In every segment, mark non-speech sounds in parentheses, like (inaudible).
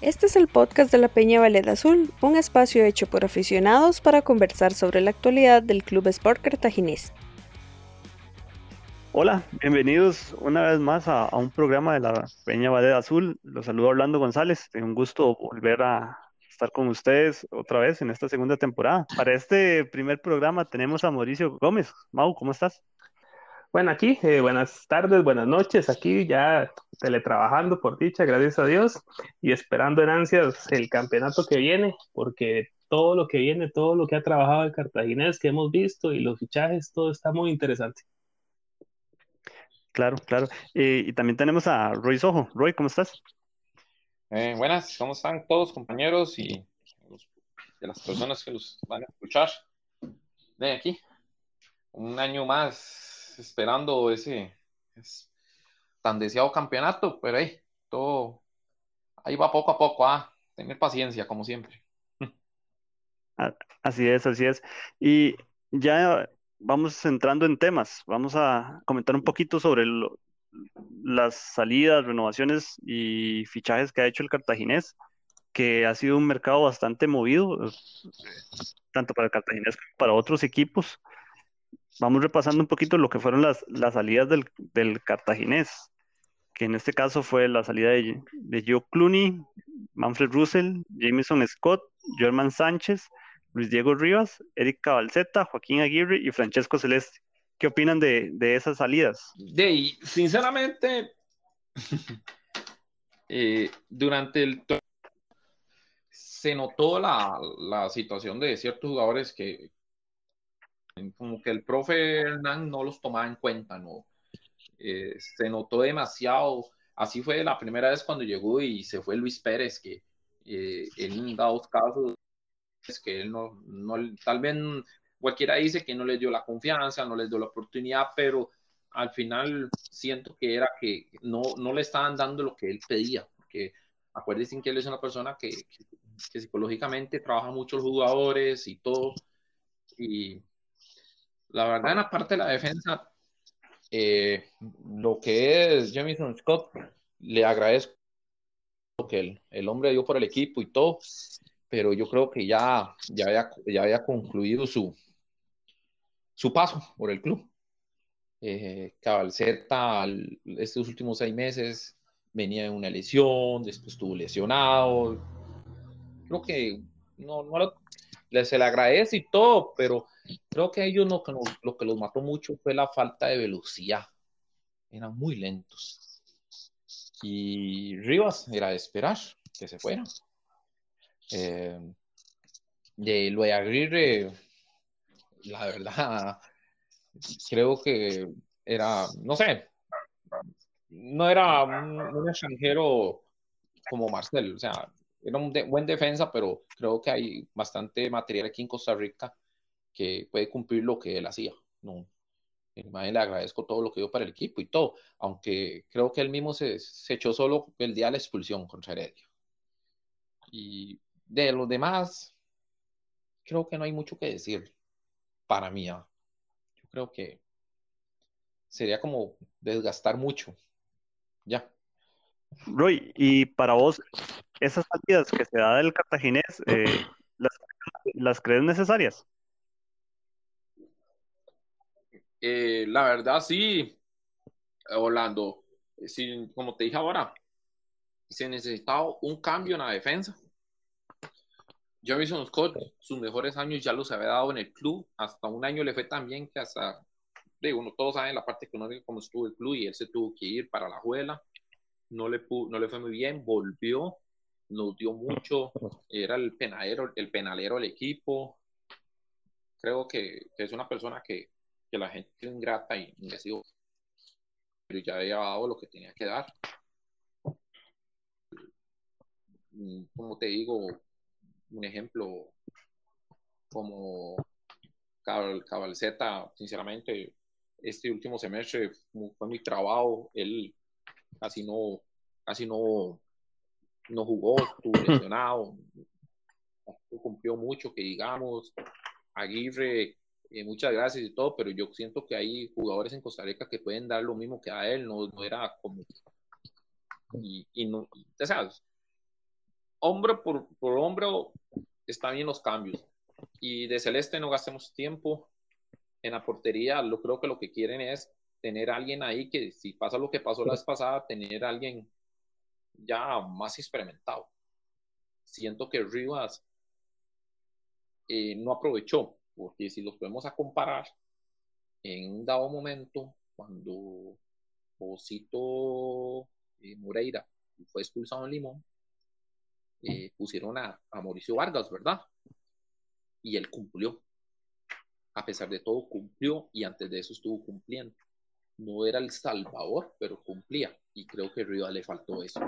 Este es el podcast de la Peña Valeda Azul, un espacio hecho por aficionados para conversar sobre la actualidad del Club Sport Cartaginés. Hola, bienvenidos una vez más a, un programa de la Peña Valeda Azul. Los saludo Orlando González. Es un gusto volver a estar con ustedes otra vez en esta segunda temporada. Para este primer programa tenemos a Mauricio Gómez. Mau, ¿cómo estás? Bueno, aquí, eh, buenas tardes, buenas noches, aquí ya teletrabajando por dicha, gracias a Dios, y esperando en ansias el campeonato que viene, porque todo lo que viene, todo lo que ha trabajado el cartaginés que hemos visto y los fichajes, todo está muy interesante. Claro, claro. Eh, y también tenemos a Roy Sojo. Roy, ¿cómo estás? Eh, buenas, ¿cómo están todos compañeros y de las personas que los van a escuchar? De aquí, un año más esperando ese tan deseado campeonato, pero ahí, todo, ahí va poco a poco, a tener paciencia, como siempre. (laughs) Así es, así es. Y ya vamos entrando en temas, vamos a comentar un poquito sobre las salidas, renovaciones y fichajes que ha hecho el cartaginés, que ha sido un mercado bastante movido, tanto para el cartaginés como para otros equipos vamos repasando un poquito lo que fueron las, las salidas del, del, cartaginés, que en este caso fue la salida de, de Joe Clooney, Manfred Russell, Jameson Scott, German Sánchez, Luis Diego Rivas, Eric Cabalceta, Joaquín Aguirre y Francesco Celeste. ¿Qué opinan de, de esas salidas? De, sinceramente, (laughs) eh, durante el se notó la, la, situación de ciertos jugadores que, como que el profe Hernán no los tomaba en cuenta, ¿no? Eh, se notó demasiado, así fue la primera vez cuando llegó y se fue Luis Pérez, que eh, en dados casos es que él no, no, tal vez cualquiera dice que no le dio la confianza, no les dio la oportunidad, pero al final siento que era que no, no le estaban dando lo que él pedía, porque acuérdense que él es una persona que, que, que psicológicamente trabaja mucho los jugadores y todo, y la verdad, en la parte de la defensa, eh, lo que es Jamison Scott, le agradezco lo que el, el, hombre dio por el equipo y todo, pero yo creo que ya, ya, había, ya había concluido su, su paso por el club. Eh, Cabalceta, estos últimos seis meses, venía de una lesión, después estuvo lesionado. Creo que no, no lo, se le agradece y todo, pero creo que ellos lo que, lo que los mató mucho fue la falta de velocidad. Eran muy lentos. Y Rivas era de esperar que se fuera. Eh, de lo de Aguirre, la verdad, creo que era, no sé, no era un, un extranjero como Marcel, o sea, era un buen defensa, pero creo que hay bastante material aquí en Costa Rica que puede cumplir lo que él hacía. No, le agradezco todo lo que dio para el equipo y todo, aunque creo que él mismo se, se echó solo el día de la expulsión contra Heredia. Y de los demás, creo que no hay mucho que decir para mí. ¿ah? Yo creo que sería como desgastar mucho. Ya. Roy, y para vos, esas salidas que se da del cartaginés, eh, (clears throat) ¿las, crees necesarias? Eh, la verdad, sí, Orlando. Sí, como te dije ahora, se necesitaba un cambio en la defensa. Jamison Scott, sus mejores años ya los había dado en el club. Hasta un año le fue tan bien que hasta, digo, uno, todos saben la parte económica cómo estuvo el club y él se tuvo que ir para la juela. No le, no le fue muy bien, volvió nos dio mucho, era el penalero, el penalero del equipo. Creo que, es una persona que, la gente es ingrata y, sido, pero ya había dado lo que tenía que dar. Mm, como te digo, un ejemplo como Cabalceta, sinceramente, este último semestre fue mi trabajo, él casi no, casi no no jugó, estuvo lesionado, cumplió mucho, que digamos, Aguirre, eh, muchas gracias y todo, pero yo siento que hay jugadores en Costa Rica que pueden dar lo mismo que a él, no, no era como... Y, y no, o sea, hombro por, por hombro están bien los cambios. Y de Celeste no gastemos tiempo en la portería. Lo creo que lo que quieren es tener a alguien ahí que si pasa lo que pasó la vez pasada, tener a alguien ya más experimentado. Siento que Rivas eh, no aprovechó, porque si los podemos a comparar, en un dado momento, cuando Osito eh, Moreira fue expulsado en Limón, eh, pusieron a, a, Mauricio Vargas, ¿verdad? Y él cumplió. A pesar de todo, cumplió y antes de eso estuvo cumpliendo. No era el salvador, pero cumplía. Y creo que a Rivas le faltó eso.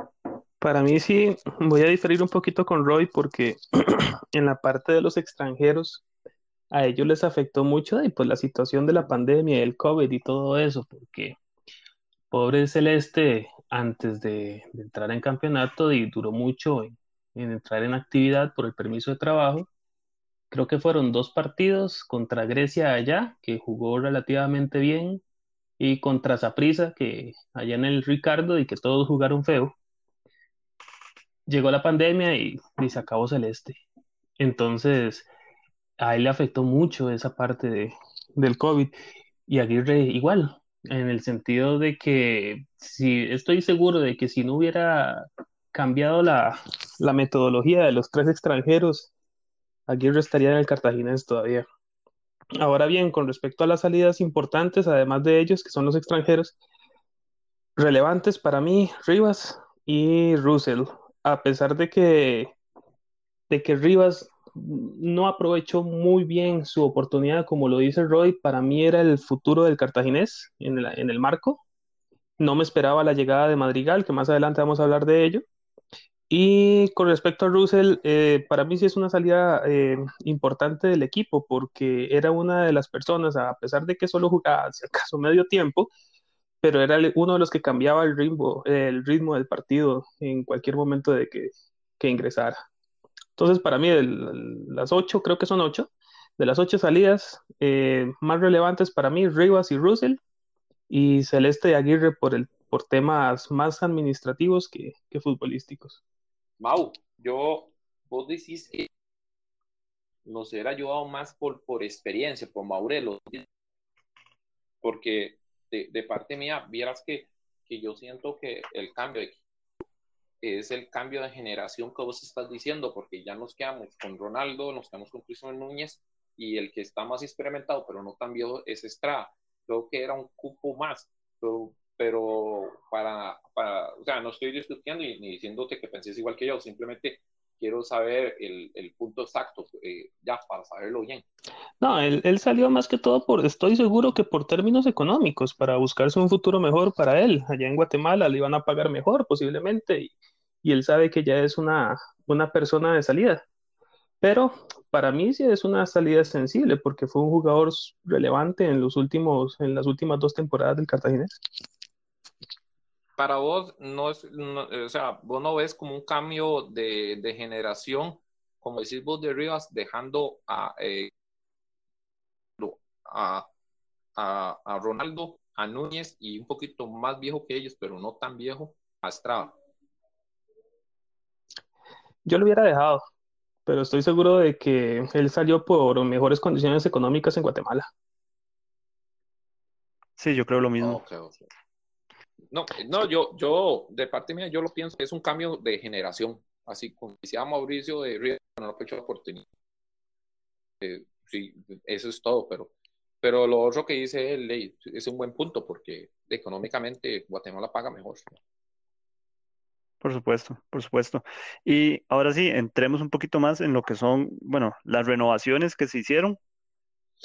Para mí sí, voy a diferir un poquito con Roy porque (clears throat) en la parte de los extranjeros, a ellos les afectó mucho y pues la situación de la pandemia, el COVID y todo eso, porque pobre Celeste antes de, entrar en campeonato y duró mucho en, entrar en actividad por el permiso de trabajo. Creo que fueron dos partidos contra Grecia allá, que jugó relativamente bien, y contra Saprisa, que allá en el Ricardo y que todos jugaron feo llegó la pandemia y, se acabó Celeste. Entonces, a él le afectó mucho esa parte de, del COVID. Y Aguirre igual, en el sentido de que si estoy seguro de que si no hubiera cambiado la, la metodología de los tres extranjeros, Aguirre estaría en el Cartaginés todavía. Ahora bien, con respecto a las salidas importantes, además de ellos, que son los extranjeros, relevantes para mí, Rivas y Russell a pesar de que, de que Rivas no aprovechó muy bien su oportunidad, como lo dice Roy, para mí era el futuro del cartaginés en el, en el marco. No me esperaba la llegada de Madrigal, que más adelante vamos a hablar de ello. Y con respecto a Russell, eh, para mí sí es una salida eh, importante del equipo, porque era una de las personas, a pesar de que solo jugaba, (laughs) si acaso, medio tiempo, pero era uno de los que cambiaba el ritmo, el ritmo del partido en cualquier momento de que, ingresara. Entonces, para mí, las ocho, creo que son ocho, de las ocho salidas eh, más relevantes para mí, Rivas y Russell, y Celeste y Aguirre por, el, por temas más administrativos que, futbolísticos. Mau, yo, vos decís que nos hubiera ayudado más por, por experiencia, por Maurelo, porque de, parte mía, vieras que, que yo siento que el cambio es el cambio de generación que vos estás diciendo, porque ya nos quedamos con Ronaldo, nos quedamos con Cristian Núñez y el que está más experimentado, pero no tan viejo, es Estrada. Creo que era un cupo más, pero, pero para, para, o sea, no estoy discutiendo ni, ni diciéndote que penses igual que yo, simplemente quiero saber el, el punto exacto, eh, ya, para saberlo bien. No, él, él, salió más que todo por, estoy seguro que por términos económicos, para buscarse un futuro mejor para él. Allá en Guatemala le iban a pagar mejor posiblemente y, y él sabe que ya es una, una persona de salida. Pero para mí sí es una salida sensible porque fue un jugador relevante en los últimos, en las últimas dos temporadas del Cartaginés para vos no es, o sea, vos no ves como un cambio de, de generación, como decís vos de Rivas, dejando a, eh, a, a, Ronaldo, a Núñez y un poquito más viejo que ellos, pero no tan viejo, a Estrada. Yo lo hubiera dejado, pero estoy seguro de que él salió por mejores condiciones económicas en Guatemala. Sí, yo creo lo mismo. No, no, yo, yo, de parte mía, yo lo pienso que es un cambio de generación. Así como decía Mauricio de Río, no lo hecho oportunidad. Eh, sí, eso es todo, pero, pero lo otro que dice él es un buen punto porque económicamente Guatemala paga mejor. Por supuesto, por supuesto. Y ahora sí, entremos un poquito más en lo que son, bueno, las renovaciones que se hicieron.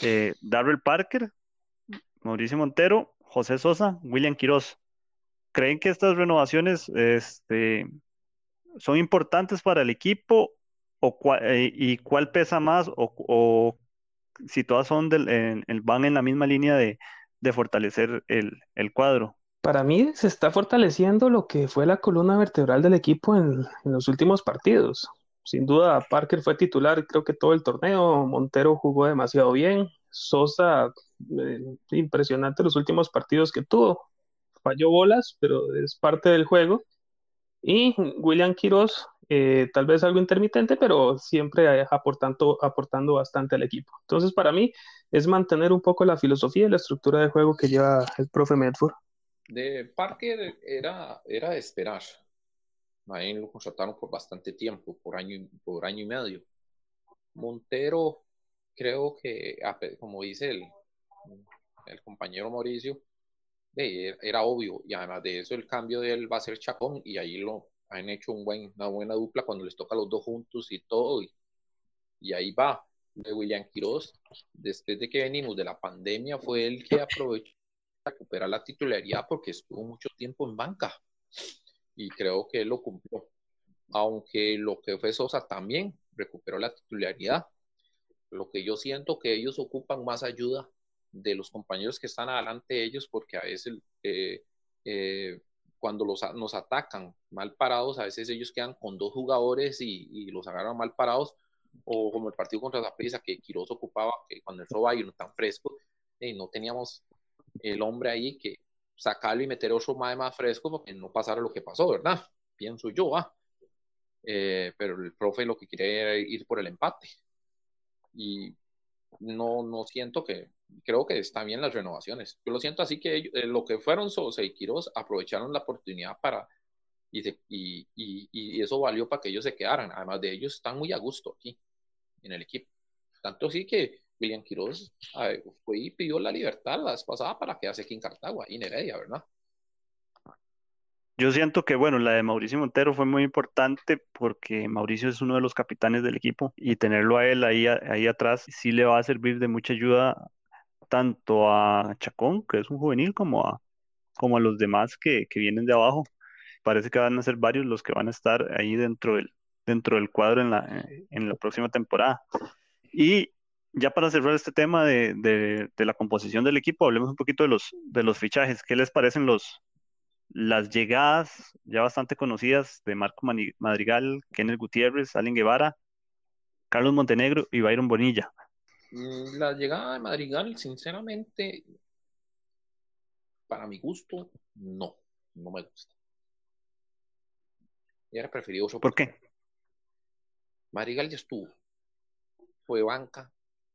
Eh, Darrell Parker, Mauricio Montero, José Sosa, William Quiroz. ¿Creen que estas renovaciones este, son importantes para el equipo o eh, y cuál pesa más o, si todas son del, van en la misma línea de, fortalecer el, cuadro? Para mí se está fortaleciendo lo que fue la columna vertebral del equipo en, los últimos partidos. Sin duda, Parker fue titular creo que todo el torneo, Montero jugó demasiado bien, Sosa, eh, impresionante los últimos partidos que tuvo, falló bolas, pero es parte del juego. Y William Quiroz eh, tal vez algo intermitente, pero siempre aportando, aportando bastante al equipo. Entonces, para mí es mantener un poco la filosofía y la estructura de juego que lleva el profe Medford. De Parker era, era de esperar. Ahí lo contrataron por bastante tiempo, por año, por año y medio. Montero, creo que, como dice el, el compañero Mauricio, era obvio. Y además de eso, el cambio de él va a ser Chacón y ahí lo han hecho un buen, una buena dupla cuando les toca a los dos juntos y todo. Y, y ahí va. De William Quiroz, después de que venimos de la pandemia, fue el que aprovechó para recuperar la titularidad porque estuvo mucho tiempo en banca. Y creo que él lo cumplió. Aunque lo que fue Sosa también recuperó la titularidad. Lo que yo siento que ellos ocupan más ayuda de los compañeros que están adelante de ellos, porque a veces eh, eh, cuando los, nos atacan mal parados, a veces ellos quedan con dos jugadores y, los agarran mal parados, o como el partido contra la prisa que Quiroz ocupaba, que cuando y no tan fresco, y no teníamos el hombre ahí que sacarlo y meter otro más, más fresco porque no pasara lo que pasó, ¿verdad? Pienso yo, ah. Eh, pero el profe lo que quiere era ir por el empate. Y no, no siento que, creo que está bien las renovaciones. Yo lo siento así que eh, lo que fueron Sosa y Quiroz aprovecharon la oportunidad para, y, y, y, eso valió para que ellos se quedaran. Además de ellos, están muy a gusto aquí en el equipo. Tanto así que William Quiroz fue y pidió la libertad la vez pasada para quedarse aquí en Cartago, ahí en Heredia, ¿verdad? Yo siento que, bueno, la de Mauricio Montero fue muy importante porque Mauricio es uno de los capitanes del equipo y tenerlo a él ahí, ahí atrás sí le va a servir de mucha ayuda tanto a Chacón, que es un juvenil, como a, como a los demás que, vienen de abajo. Parece que van a ser varios los que van a estar ahí dentro del, dentro del cuadro en la, en la próxima temporada. Y ya para cerrar este tema de, de, la composición del equipo, hablemos un poquito de los, de los fichajes. ¿Qué les parecen los, las llegadas ya bastante conocidas de Marco Madrigal, Kenneth Gutiérrez, Allen Guevara, Carlos Montenegro y Byron Bonilla. Mm, la llegada de Madrigal, sinceramente, para mi gusto, no, no me gusta. Y era preferido ¿Por qué? Madrigal ya estuvo, fue banca,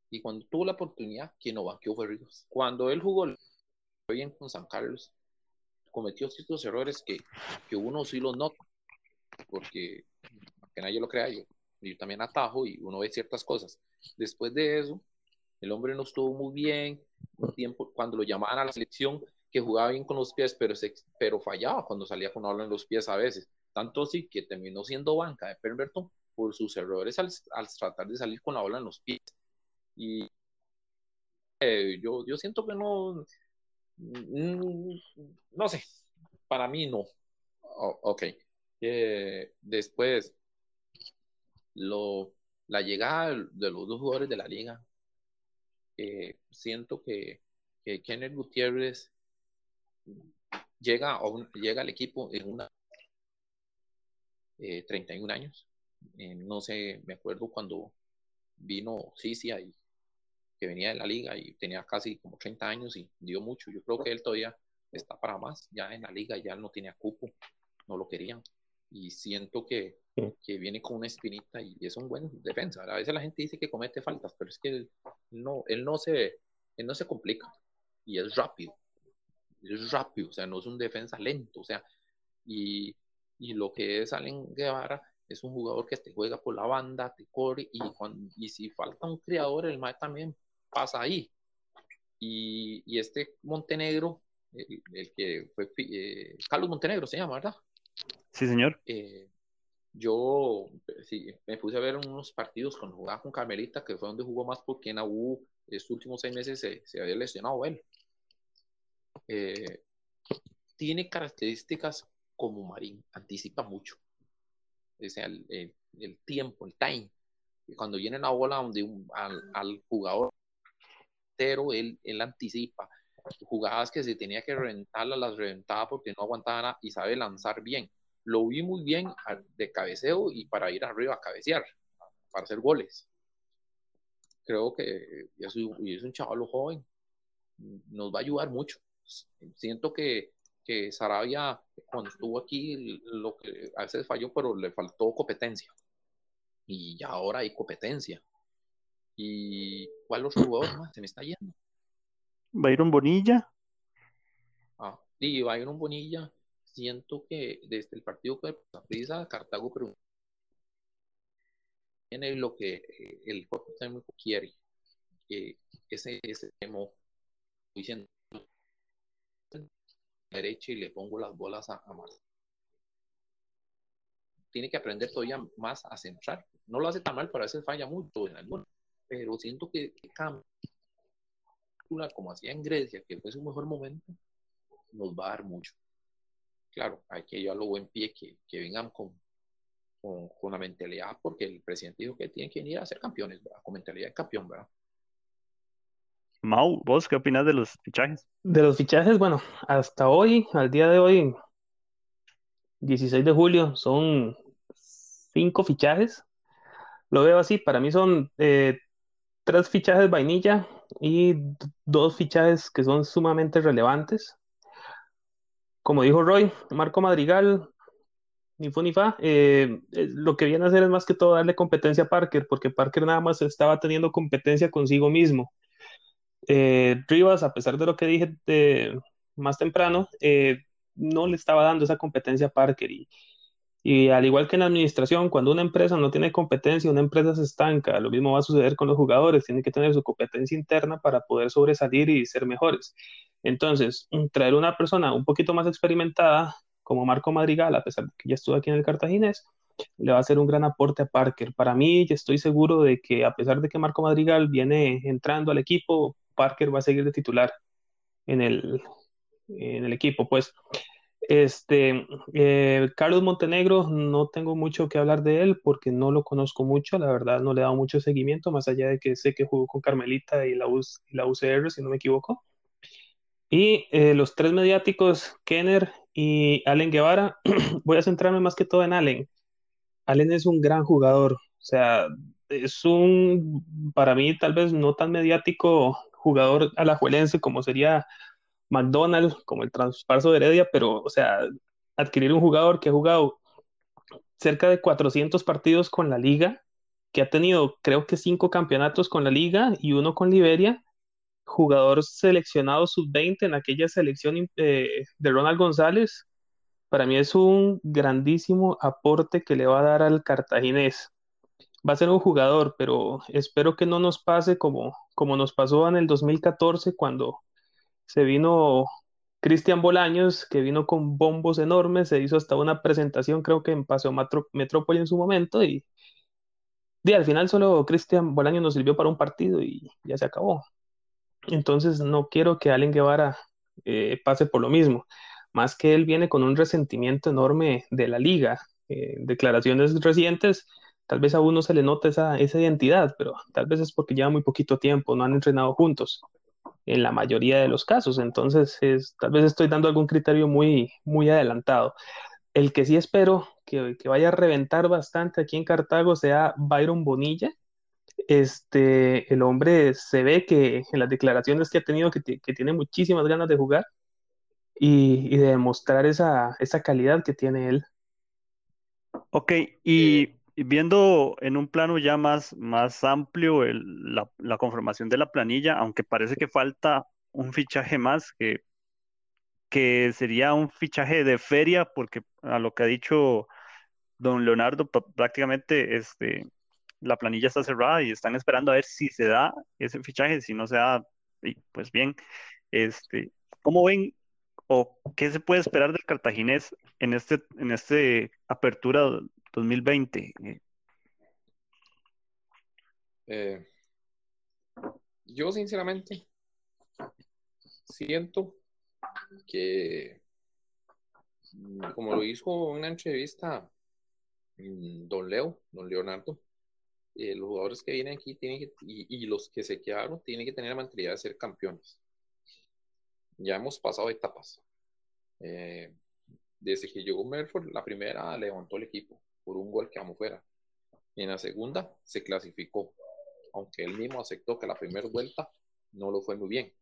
y cuando tuvo la oportunidad, quien no banqueó fue Ríos. Cuando él jugó bien con San Carlos, cometió ciertos errores que, que uno sí los nota, porque que nadie lo crea yo. Yo también atajo y uno ve ciertas cosas. Después de eso, el hombre no estuvo muy bien. Un tiempo, cuando lo llamaban a la selección, que jugaba bien con los pies, pero, se, pero fallaba cuando salía con habla en los pies a veces. Tanto así que terminó siendo banca de Pemberton por sus errores al, al, tratar de salir con la bola en los pies. Y eh, yo, yo siento que no, Mm, no sé, para mí no. ok. Eh, después, lo, la llegada de los dos jugadores de la liga, eh, siento que, que, Kenneth Gutiérrez llega, llega al equipo en una 31 eh, años. no sé, me acuerdo cuando vino Cicia y que venía de la liga y tenía casi como 30 años y dio mucho. Yo creo que él todavía está para más, ya en la liga ya no tenía cupo, no lo querían. Y siento que, que viene con una espinita y es un buen defensa. A veces la gente dice que comete faltas, pero es que él no, él no, se, él no se complica y es rápido. Es rápido, o sea, no es un defensa lento, o sea, y, y lo que es Allen Guevara es un jugador que te juega por la banda, te corre y, cuando, y si falta un criador, el MAE también pasa ahí. Y, y este Montenegro, el, que fue eh, Carlos Montenegro se llama, ¿verdad? Sí, señor. Eh, yo sí, me puse a ver unos partidos cuando jugaba con Carmelita, que fue donde jugó más porque en AU estos últimos seis meses se, había lesionado él. Eh, tiene características como Marín, anticipa mucho. O sea, el, el, tiempo, el time. Cuando viene la bola donde al, jugador él, él anticipa. Jugadas que se tenía que reventarlas, las reventaba porque no aguantaba nada y sabe lanzar bien. Lo vi muy bien de cabeceo y para ir arriba a cabecear, para hacer goles. Creo que es, un chaval joven, nos va a ayudar mucho. Siento que, que Sarabia, cuando estuvo aquí, lo que a veces falló, pero le faltó competencia. Y ya ahora hay competencia. ¿Y cuál otro jugador más? Se me está yendo. Byron Bonilla. Ah, sí, Byron Bonilla. Siento que desde el partido que prisa Cartago pero tiene lo que eh, el cuerpo técnico quiere. Que ese, ese demo, diciendo derecha y le pongo las bolas a, a Tiene que aprender todavía más a centrar. No lo hace tan mal, pero a veces falla mucho en algunos. Pero siento que, cambia. Como hacía en Grecia, que fue su mejor momento, nos va a dar mucho. Claro, hay que llevarlo buen pie, que, que vengan con, con, con, la mentalidad, porque el presidente dijo que tienen que venir a ser campeones, con mentalidad de campeón, ¿verdad? Mau, ¿vos qué opinas de los fichajes? De los fichajes, bueno, hasta hoy, al día de hoy, 16 de julio, son cinco fichajes. Lo veo así, para mí son eh, tres fichajes vainilla y dos fichajes que son sumamente relevantes. Como dijo Roy, Marco Madrigal, ni fu ni fa, eh, eh, lo que viene a hacer es más que todo darle competencia a Parker, porque Parker nada más estaba teniendo competencia consigo mismo eh, Rivas, a pesar de lo que dije más temprano, no le estaba dando esa competencia a Parker. Y, y, al igual que en la administración, cuando una empresa no tiene competencia, una empresa se estanca. Lo mismo va a suceder con los jugadores, tienen que tener su competencia interna para poder sobresalir y ser mejores. Entonces, traer una persona un poquito más experimentada, como Marco Madrigal, a pesar de que ya estuvo aquí en el Cartaginés, le va a hacer un gran aporte a Parker. Para mí, estoy seguro de que a pesar de que Marco Madrigal viene entrando al equipo, Parker va a seguir de titular en el, en el equipo. Pues, este, eh, Carlos Montenegro, no tengo mucho que hablar de él porque no lo conozco mucho, la verdad no le he dado mucho seguimiento, más allá de que sé que jugó con Carmelita y la, y la UCR, si no me equivoco. Y eh, los tres mediáticos, Kenner y Allen Guevara, (clears throat) voy a centrarme más que todo en Allen. Allen es un gran jugador, o sea, es un, para mí tal vez no tan mediático jugador alajuelense como sería McDonald, como el traspaso de Heredia, pero, o sea, adquirir un jugador que ha jugado cerca de 400 partidos con la liga, que ha tenido creo que cinco campeonatos con la liga y uno con Liberia, jugador seleccionado sub-20 en aquella selección eh, de Ronald González, para mí es un grandísimo aporte que le va a dar al cartaginés va a ser un jugador, pero espero que no nos pase como, como nos pasó en el 2014 cuando se vino Cristian Bolaños, que vino con bombos enormes, se hizo hasta una presentación, creo que en Paseo Metrópoli en su momento, y, al final solo Cristian Bolaños nos sirvió para un partido y ya se acabó. Entonces no quiero que Allen Guevara eh, pase por lo mismo, más que él viene con un resentimiento enorme de la liga. Eh, declaraciones recientes Tal vez a uno se le nota esa, esa identidad, pero tal vez es porque lleva muy poquito tiempo, no han entrenado juntos en la mayoría de los casos. Entonces, es, tal vez estoy dando algún criterio muy, muy adelantado. El que sí espero que, que, vaya a reventar bastante aquí en Cartago sea Byron Bonilla. Este, el hombre se ve que en las declaraciones que ha tenido que, que tiene muchísimas ganas de jugar y, y de demostrar esa, esa calidad que tiene él. Ok, y viendo en un plano ya más, más amplio la, la, conformación de la planilla, aunque parece que falta un fichaje más, que, que sería un fichaje de feria, porque a lo que ha dicho don Leonardo, prácticamente este, la planilla está cerrada y están esperando a ver si se da ese fichaje, si no se da, pues bien, este, ¿cómo ven o qué se puede esperar del cartaginés en este, en este apertura 2020? Eh, yo sinceramente siento que, como lo hizo en una entrevista mm, don Leo, don Leonardo, eh, los jugadores que vienen aquí tienen y, los que se quedaron tienen que tener la mentalidad de ser campeones. Ya hemos pasado etapas. Eh, desde que llegó Merford, la primera levantó el equipo por un gol que vamos fuera. En la segunda se clasificó, aunque él mismo aceptó que la primera vuelta no lo fue muy bien.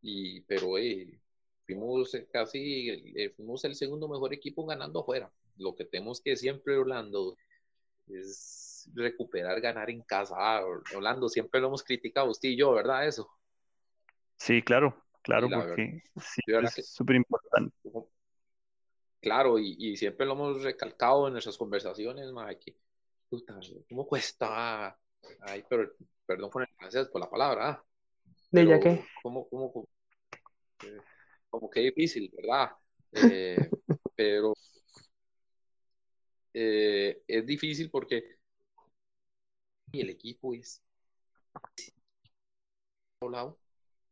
Y, pero eh, fuimos casi, eh, fuimos el segundo mejor equipo ganando afuera. Lo que tenemos que siempre, Orlando, es recuperar, ganar en casa. Ah, Orlando, siempre lo hemos criticado usted y yo, ¿verdad? Eso. Sí, claro, claro, porque sí, es súper importante. Claro, y, siempre lo hemos recalcado en nuestras conversaciones, ma, que, ¿cómo cuesta? Ay, pero, perdón por, el, por la palabra. ¿ah? ¿De ya qué? ¿Cómo, cómo, eh, como que difícil, ¿verdad? Eh, (laughs) pero eh, es difícil porque el equipo es lado,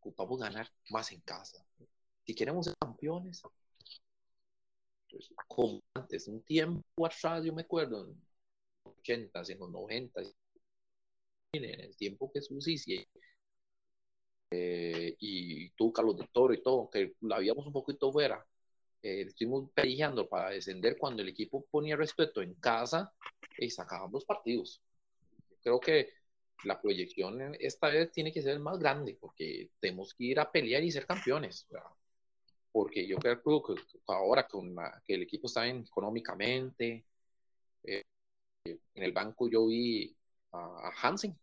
ocupamos ganar más en casa. Si queremos ser campeones, pues, como antes, un tiempo atrás, yo me acuerdo, en los 80, en los 90, en el tiempo que Susi eh, y tú, Carlos de Toro y todo, que la habíamos un poquito fuera, eh, estuvimos peleando para descender cuando el equipo ponía respeto en casa y sacaban los partidos. Creo que la proyección esta vez tiene que ser más grande porque tenemos que ir a pelear y ser campeones. Porque yo creo que ahora con que el equipo está bien económicamente, eh, en el banco yo vi a, Hansen,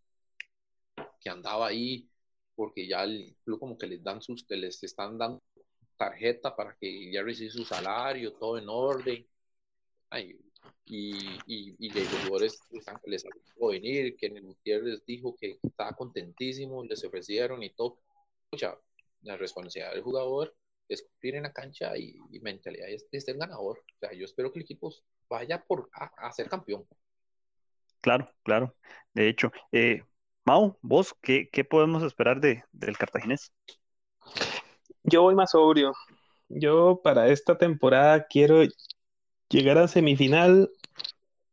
que andaba ahí porque ya el club como que les dan sus, que les están dando tarjeta para que ya reciba su salario, todo en orden. Y, y, y los jugadores les han venir, que el les dijo que estaba contentísimo, les ofrecieron y todo. Mucha, la responsabilidad del jugador es cumplir en la cancha y, mentalidad es, es el ganador. O sea, yo espero que el equipo vaya por a, ser campeón. Claro, claro. De hecho, eh, Mau, vos, ¿qué, podemos esperar de, del cartaginés? Yo voy más sobrio. Yo para esta temporada quiero llegar a semifinal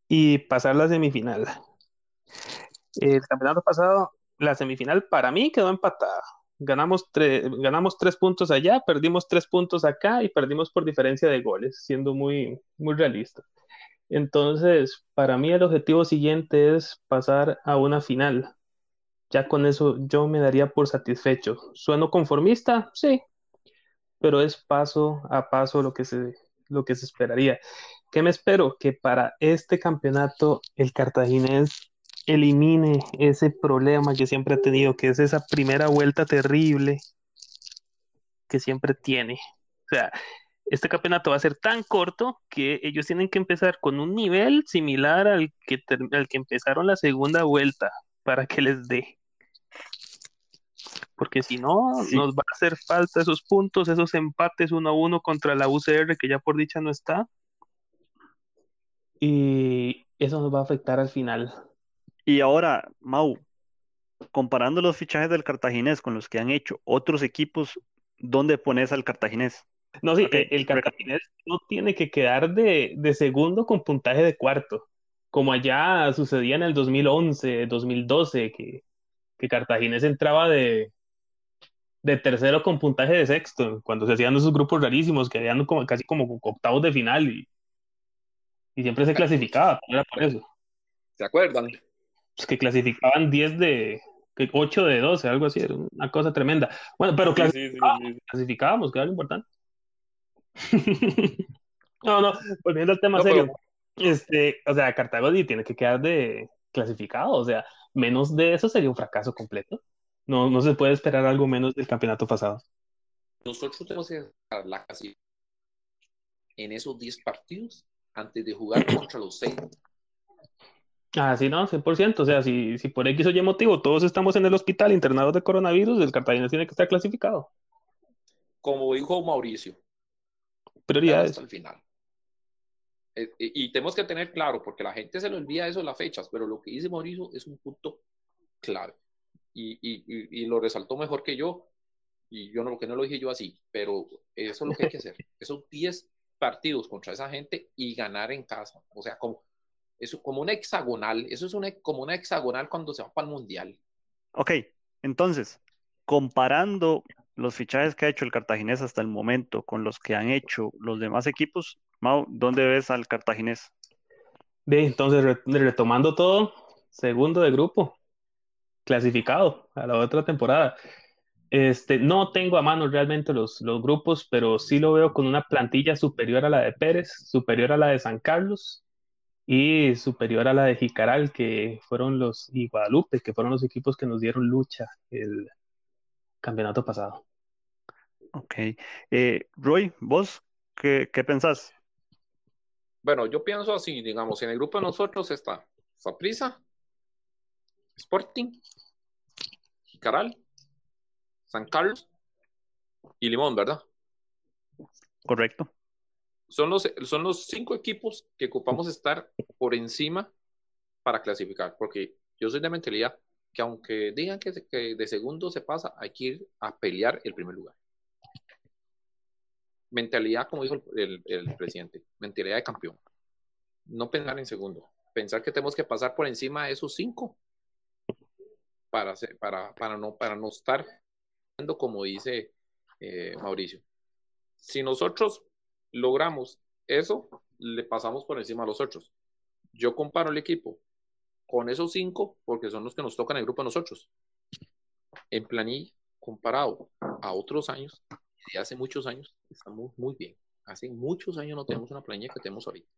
y pasar la semifinal. El campeonato pasado, la semifinal para mí quedó empatada. Ganamos, ganamos tres puntos allá, perdimos tres puntos acá y perdimos por diferencia de goles, siendo muy, muy realista. Entonces, para mí el objetivo siguiente es pasar a una final ya con eso yo me daría por satisfecho. ¿Sueno conformista? Sí, pero es paso a paso lo que se, lo que se esperaría. ¿Qué me espero? Que para este campeonato el cartaginés elimine ese problema que siempre ha tenido, que es esa primera vuelta terrible que siempre tiene. O sea, este campeonato va a ser tan corto que ellos tienen que empezar con un nivel similar al que, al que empezaron la segunda vuelta para que les dé porque si no, nos va a hacer falta esos puntos, esos empates uno a uno contra la UCR, que ya por dicha no está. Y eso nos va a afectar al final. Y ahora, Mau, comparando los fichajes del Cartaginés con los que han hecho otros equipos, ¿dónde pones al Cartaginés? No, sí, el Cartaginés no tiene que quedar de, de, segundo con puntaje de cuarto, como allá sucedía en el 2011, 2012, que, que Cartaginés entraba de, de tercero con puntaje de sexto, cuando se hacían esos grupos rarísimos que habían como, casi como octavos de final y, y siempre se clasificaba, era por eso. ¿Se acuerdan? Pues que clasificaban 10 de, 8 de 12, algo así, era una cosa tremenda. Bueno, pero clasificábamos, que era lo importante. (laughs) no, no, volviendo al tema serio. Este, o sea, Cartago tiene que quedar de clasificado, o sea, menos de eso sería un fracaso completo. No, no se puede esperar algo menos del campeonato pasado. Nosotros tenemos que la casi en esos 10 partidos antes de jugar (clears throat) contra los 6. Ah, sí, no, 100%. O sea, si, si por X o Y motivo todos estamos en el hospital internados de coronavirus, el Cartagena tiene que estar clasificado. Como dijo Mauricio. Prioridades. Hasta el final. Eh, eh, y tenemos que tener claro, porque la gente se le olvida eso las fechas, pero lo que dice Mauricio es un punto clave y, y, y, lo resaltó mejor que yo, y yo no, que no lo dije yo así, pero eso es lo que hay que hacer, (laughs) esos 10 partidos contra esa gente y ganar en casa, o sea, como, eso, como una hexagonal, eso es una, como una hexagonal cuando se va para el Mundial. Ok, entonces, comparando los fichajes que ha hecho el Cartaginés hasta el momento con los que han hecho los demás equipos, Mau, ¿dónde ves al Cartaginés? Bien, entonces retomando todo, segundo de grupo, clasificado a la otra temporada. Este, no tengo a mano realmente los, los grupos, pero sí lo veo con una plantilla superior a la de Pérez, superior a la de San Carlos y superior a la de Jicaral, que fueron los, y Guadalupe, que fueron los equipos que nos dieron lucha el campeonato pasado. Ok. Eh, Roy, ¿vos qué, qué pensás? Bueno, yo pienso así, digamos, en el grupo de nosotros está Saprisa, Sporting, Jicaral, San Carlos y Limón, ¿verdad? Correcto. Son los, son los cinco equipos que ocupamos estar por encima para clasificar, porque yo soy de mentalidad que aunque digan que, de segundo se pasa, hay que ir a pelear el primer lugar. Mentalidad, como dijo el, el presidente, mentalidad de campeón. No pensar en segundo, pensar que tenemos que pasar por encima de esos cinco para, no, para no estar como dice eh, Mauricio. Si nosotros logramos eso, le pasamos por encima a los otros. Yo comparo el equipo con esos cinco porque son los que nos tocan el grupo de nosotros. En planilla, comparado a otros años, de hace muchos años, estamos muy bien. Hace muchos años no tenemos una planilla que tenemos ahorita.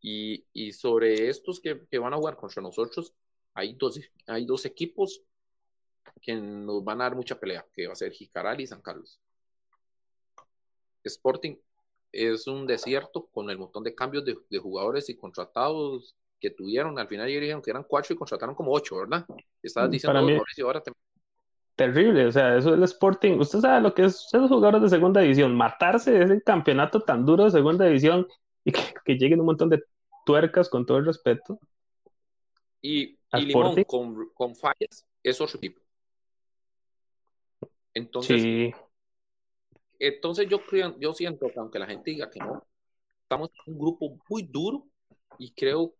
Y, y sobre estos que, que, van a jugar contra nosotros, hay dos, hay dos equipos que nos van a dar mucha pelea, que va a ser Jicaral y San Carlos. Sporting es un desierto con el montón de cambios de, jugadores y contratados que tuvieron. Al final dijeron que eran cuatro y contrataron como ocho, ¿verdad? Estabas mm, diciendo, ahora Terrible, o sea, eso es el Sporting. Usted sabe lo que es esos jugadores de segunda división, matarse de ese campeonato tan duro de segunda división y que, lleguen un montón de tuercas con todo el respeto. Y, y Limón con, con fallas es otro tipo. Entonces, entonces yo creo, yo siento que aunque la gente diga que no, estamos en un grupo muy duro y creo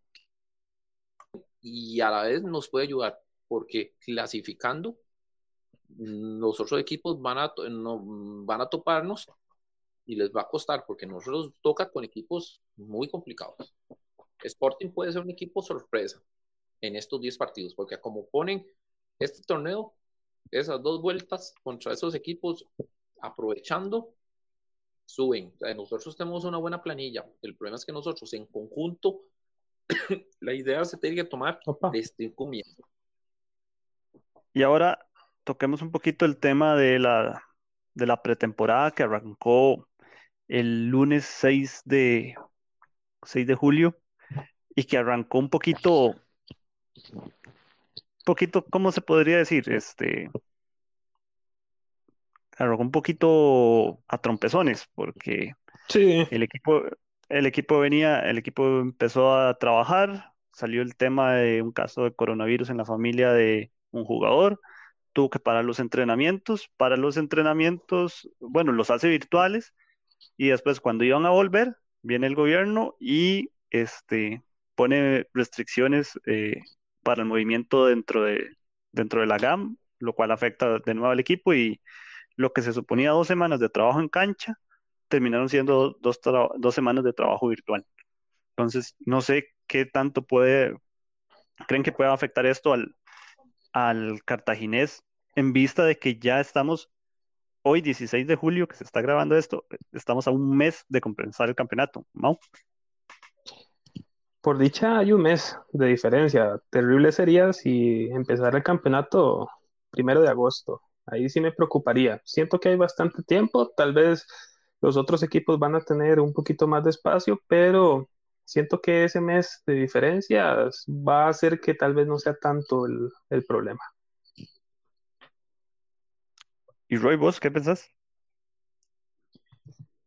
y a la vez nos puede ayudar porque clasificando los otros equipos van a, no, van a toparnos y les va a costar porque nosotros toca con equipos muy complicados. Sporting puede ser un equipo sorpresa en estos 10 partidos porque como ponen este torneo esas dos vueltas contra esos equipos, aprovechando, suben. nosotros tenemos una buena planilla. El problema es que nosotros en conjunto, (coughs) la idea se tiene que tomar desde el comienzo. Y ahora toquemos un poquito el tema de la, de la pretemporada que arrancó el lunes 6 de, 6 de julio y que arrancó un poquito poquito, ¿cómo se podría decir? Este, un poquito a trompezones, porque sí. el equipo, el equipo venía, el equipo empezó a trabajar, salió el tema de un caso de coronavirus en la familia de un jugador, tuvo que parar los entrenamientos, para los entrenamientos, bueno, los hace virtuales, y después cuando iban a volver, viene el gobierno y este pone restricciones eh, para el movimiento dentro de, dentro de la GAM, lo cual afecta de nuevo al equipo y lo que se suponía dos semanas de trabajo en cancha, terminaron siendo dos, semanas de trabajo virtual. Entonces, no sé qué tanto puede, creen que puede afectar esto al, al cartaginés en vista de que ya estamos hoy, 16 de julio, que se está grabando esto, estamos a un mes de compensar el campeonato. Por dicha hay un mes de diferencia. Terrible sería si empezara el campeonato primero de agosto. Ahí sí me preocuparía. Siento que hay bastante tiempo. Tal vez los otros equipos van a tener un poquito más de espacio, pero siento que ese mes de diferencia va a hacer que tal vez no sea tanto el, el problema. ¿Y Roy, vos qué pensás?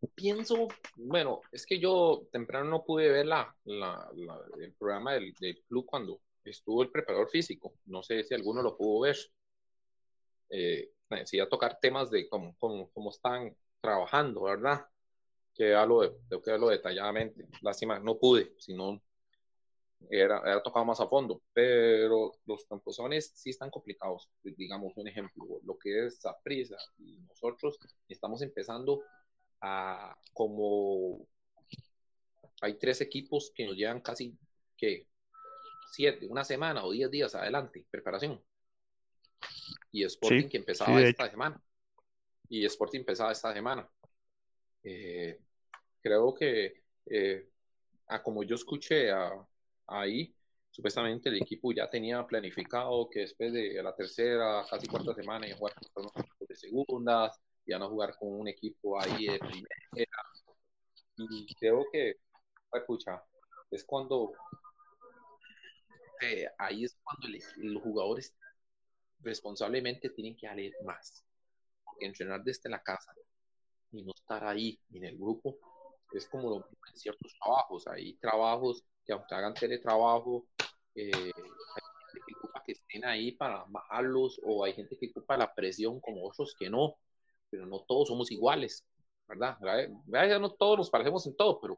Pienso, bueno, es que yo temprano no pude ver la, el programa del, club cuando estuvo el preparador físico. No sé si alguno lo pudo ver. Eh, a tocar temas de cómo, cómo, cómo están trabajando, ¿verdad? Que hablo de, tengo que verlo detalladamente. Lástima, no pude, sino era, era tocado más a fondo. Pero los camposones sí están complicados. Digamos un ejemplo, lo que es prisa y nosotros estamos empezando como hay tres equipos que nos llevan casi que siete, una semana o diez días adelante, preparación. y Sporting que empezaba esta semana. Y Sporting empezaba esta semana. Eh, creo que, eh, a como yo escuché ahí, supuestamente el equipo ya tenía planificado que después de la tercera, casi cuarta semana, iban a jugar con los de segundas, iban a jugar con un equipo ahí de primera. Y creo que, escucha, es cuando eh, ahí es cuando los jugadores responsablemente tienen que darle más. Porque entrenar desde la casa y no estar ahí en el grupo es como en ciertos trabajos. Hay trabajos que aunque hagan teletrabajo, eh, hay gente que ocupa que estén ahí para bajarlos o hay gente que ocupa la presión como otros que no, pero no todos somos iguales, ¿verdad? Ya no todos nos parecemos en todo, pero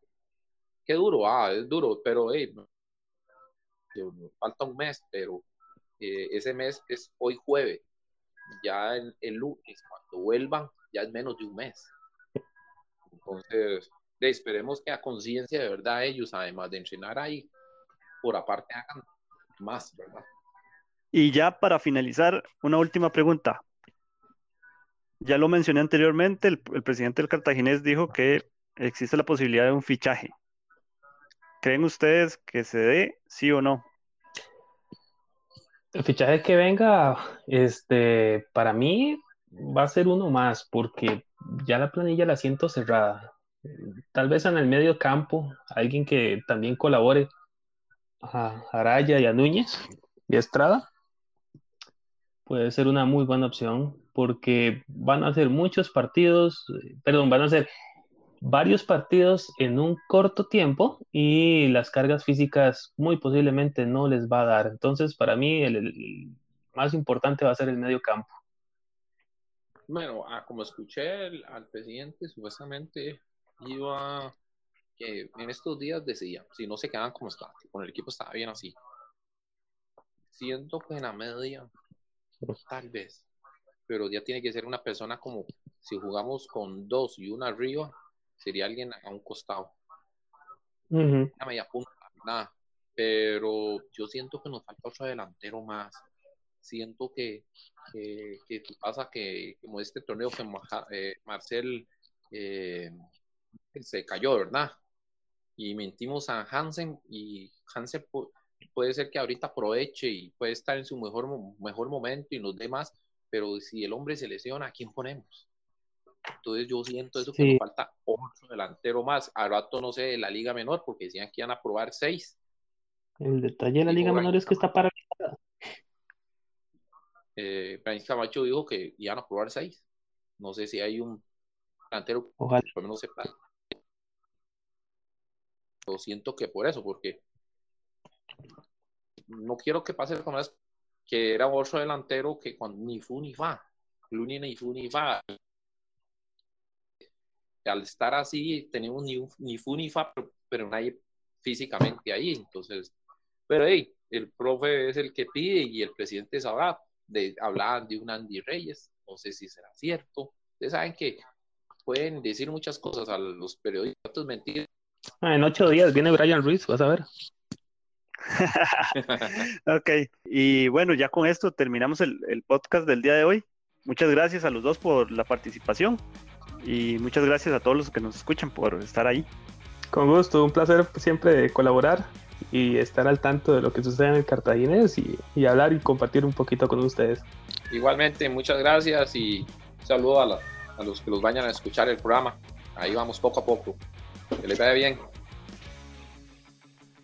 qué duro, ah, es duro, pero hey, falta un mes, pero eh, ese mes es hoy jueves, ya el, el, lunes, cuando vuelvan, ya es menos de un mes. Entonces, esperemos que a conciencia de verdad ellos, además de entrenar ahí, por aparte hagan más, ¿verdad? Y ya para finalizar, una última pregunta. Ya lo mencioné anteriormente, el, presidente del Cartaginés dijo que existe la posibilidad de un fichaje. ¿Creen ustedes que se dé, sí o no? El fichaje que venga, este, para mí va a ser uno más, porque ya la planilla la siento cerrada. Tal vez en el medio campo, alguien que también colabore a Araya y a Núñez y Estrada, puede ser una muy buena opción, porque van a ser muchos partidos, perdón, van a ser varios partidos en un corto tiempo y las cargas físicas muy posiblemente no les va a dar. Entonces, para mí, el, más importante va a ser el medio campo. Bueno, ah, como escuché al presidente, supuestamente iba que en estos días decía, si no se quedan como están, con el equipo estaba bien así. Siento que en la media, tal vez, pero ya tiene que ser una persona como si jugamos con dos y una arriba, sería alguien a un costado. Una media punta, nada. Pero yo siento que nos falta otro delantero más. Siento que, que, que pasa que, como este torneo que eh, Marcel eh, se cayó, ¿verdad? Y mentimos a Hansen y Hansen puede ser que ahorita aproveche y puede estar en su mejor, mejor momento y nos dé más, pero si el hombre se lesiona, ¿a quién ponemos? Entonces yo siento eso que nos falta otro delantero más. Al rato no sé de la liga menor, porque decían que iban a probar seis. El detalle de la liga menor es que está paralizada. Eh, Camacho dijo que iban a probar seis. No sé si hay un delantero Ojalá. por no sepa. Lo siento que por eso, porque no quiero que pase como es que era otro delantero que cuando ni fu ni fa. Luni ni fu ni fa al estar así, tenemos ni, ni fu ni fa, pero, nadie físicamente ahí. Entonces, pero hey, el profe es el que pide y el presidente sabrá. De, hablaban de un Andy Reyes, no sé si será cierto. Ustedes saben que pueden decir muchas cosas a los periodistas, mentiras. Ah, en ocho días viene Brian Ruiz, vas a ver. (laughs) ok, y bueno, ya con esto terminamos el, el podcast del día de hoy. Muchas gracias a los dos por la participación. Y muchas gracias a todos los que nos escuchan por estar ahí. Con gusto, un placer siempre colaborar y estar al tanto de lo que sucede en el Cartaginés y, hablar y compartir un poquito con ustedes. Igualmente, muchas gracias y saludo a, a los que los vayan a escuchar el programa. Ahí vamos poco a poco. Que les vaya bien.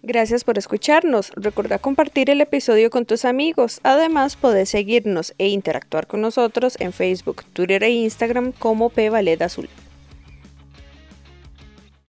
Gracias por escucharnos. Recuerda compartir el episodio con tus amigos. Además, podés seguirnos e interactuar con nosotros en Facebook, Twitter e Instagram como P Azul.